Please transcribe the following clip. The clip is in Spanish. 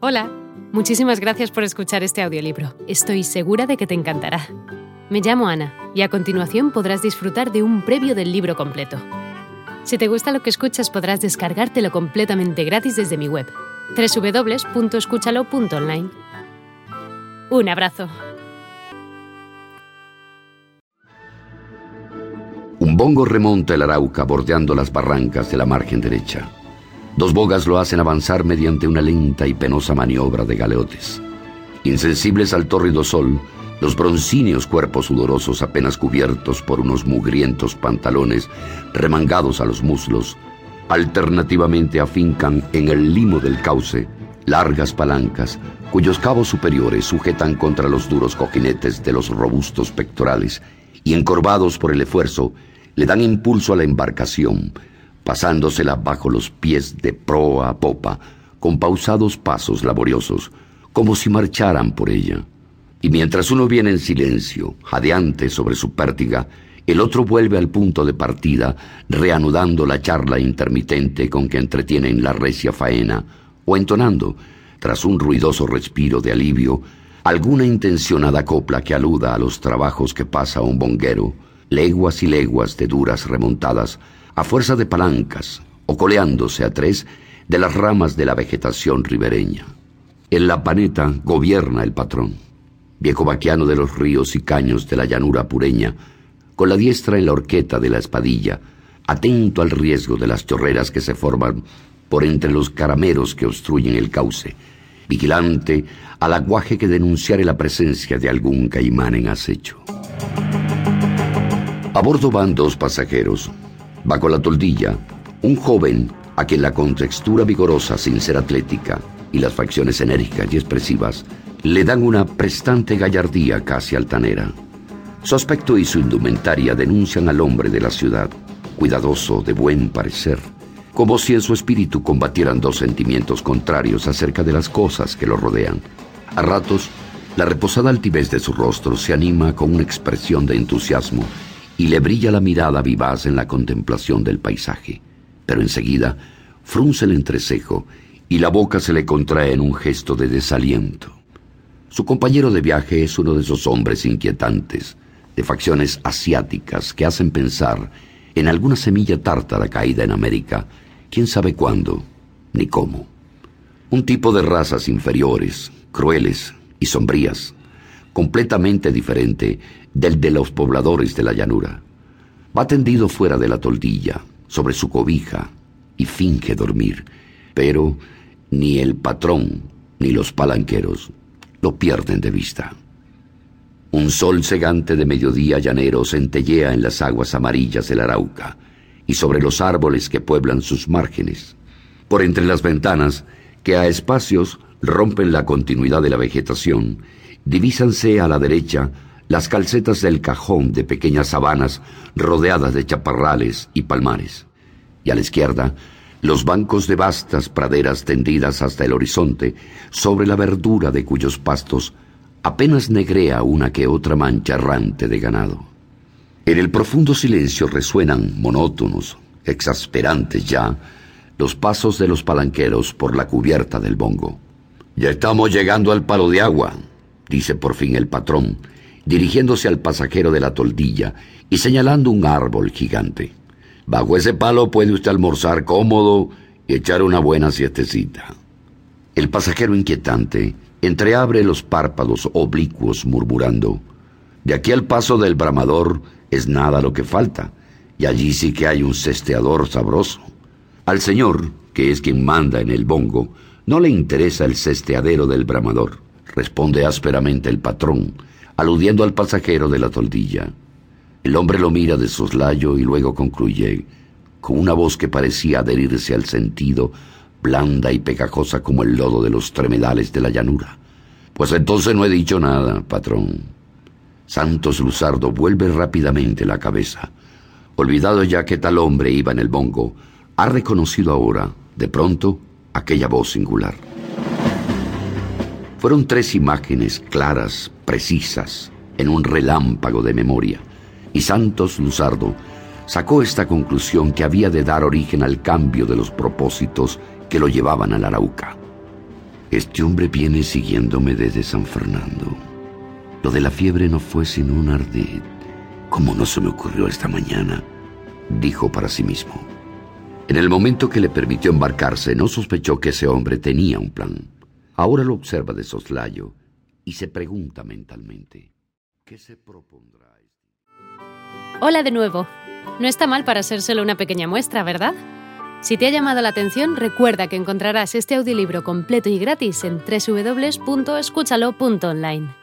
Hola, muchísimas gracias por escuchar este audiolibro. Estoy segura de que te encantará. Me llamo Ana y a continuación podrás disfrutar de un previo del libro completo. Si te gusta lo que escuchas podrás descargártelo completamente gratis desde mi web, www.escúchalo.online. Un abrazo. Un bongo remonta el Arauca bordeando las barrancas de la margen derecha. Dos bogas lo hacen avanzar mediante una lenta y penosa maniobra de galeotes. Insensibles al tórrido sol, los broncíneos cuerpos sudorosos apenas cubiertos por unos mugrientos pantalones remangados a los muslos, alternativamente afincan en el limo del cauce largas palancas cuyos cabos superiores sujetan contra los duros cojinetes de los robustos pectorales y encorvados por el esfuerzo le dan impulso a la embarcación, pasándosela bajo los pies de proa a popa, con pausados pasos laboriosos, como si marcharan por ella. Y mientras uno viene en silencio, jadeante sobre su pértiga, el otro vuelve al punto de partida, reanudando la charla intermitente con que entretienen la recia faena, o entonando, tras un ruidoso respiro de alivio, alguna intencionada copla que aluda a los trabajos que pasa un bonguero, leguas y leguas de duras remontadas, a fuerza de palancas o coleándose a tres de las ramas de la vegetación ribereña. En la paneta gobierna el patrón, viejo vaquiano de los ríos y caños de la llanura pureña, con la diestra en la horqueta de la espadilla, atento al riesgo de las chorreras que se forman por entre los carameros que obstruyen el cauce, vigilante al aguaje que denunciare la presencia de algún caimán en acecho. A bordo van dos pasajeros, Bajo la toldilla, un joven a quien la contextura vigorosa sin ser atlética y las facciones enérgicas y expresivas le dan una prestante gallardía casi altanera. Su aspecto y su indumentaria denuncian al hombre de la ciudad, cuidadoso, de buen parecer, como si en su espíritu combatieran dos sentimientos contrarios acerca de las cosas que lo rodean. A ratos, la reposada altivez de su rostro se anima con una expresión de entusiasmo y le brilla la mirada vivaz en la contemplación del paisaje. Pero enseguida frunce el entrecejo y la boca se le contrae en un gesto de desaliento. Su compañero de viaje es uno de esos hombres inquietantes, de facciones asiáticas que hacen pensar en alguna semilla tártara caída en América, quién sabe cuándo ni cómo. Un tipo de razas inferiores, crueles y sombrías, completamente diferente del de los pobladores de la llanura. Va tendido fuera de la toldilla, sobre su cobija, y finge dormir, pero ni el patrón ni los palanqueros lo pierden de vista. Un sol cegante de mediodía llanero centellea en las aguas amarillas del Arauca y sobre los árboles que pueblan sus márgenes. Por entre las ventanas, que a espacios rompen la continuidad de la vegetación, divísanse a la derecha las calcetas del cajón de pequeñas sabanas rodeadas de chaparrales y palmares, y a la izquierda los bancos de vastas praderas tendidas hasta el horizonte, sobre la verdura de cuyos pastos apenas negrea una que otra mancha errante de ganado. En el profundo silencio resuenan monótonos, exasperantes ya, los pasos de los palanqueros por la cubierta del bongo. Ya estamos llegando al palo de agua, dice por fin el patrón, dirigiéndose al pasajero de la toldilla y señalando un árbol gigante. Bajo ese palo puede usted almorzar cómodo y echar una buena siestecita. El pasajero inquietante entreabre los párpados oblicuos murmurando, de aquí al paso del bramador es nada lo que falta, y allí sí que hay un cesteador sabroso. Al señor, que es quien manda en el bongo, no le interesa el cesteadero del bramador responde ásperamente el patrón, aludiendo al pasajero de la toldilla. El hombre lo mira de soslayo y luego concluye, con una voz que parecía adherirse al sentido, blanda y pegajosa como el lodo de los tremedales de la llanura. Pues entonces no he dicho nada, patrón. Santos Luzardo vuelve rápidamente la cabeza. Olvidado ya que tal hombre iba en el bongo, ha reconocido ahora, de pronto, aquella voz singular. Fueron tres imágenes claras, precisas, en un relámpago de memoria, y Santos Luzardo sacó esta conclusión que había de dar origen al cambio de los propósitos que lo llevaban al Arauca. Este hombre viene siguiéndome desde San Fernando. Lo de la fiebre no fue sino un ardid. ¿Cómo no se me ocurrió esta mañana? Dijo para sí mismo. En el momento que le permitió embarcarse, no sospechó que ese hombre tenía un plan. Ahora lo observa de soslayo y se pregunta mentalmente, ¿qué se propondrá? Este? Hola de nuevo. No está mal para ser solo una pequeña muestra, ¿verdad? Si te ha llamado la atención, recuerda que encontrarás este audiolibro completo y gratis en www.escúchalo.online.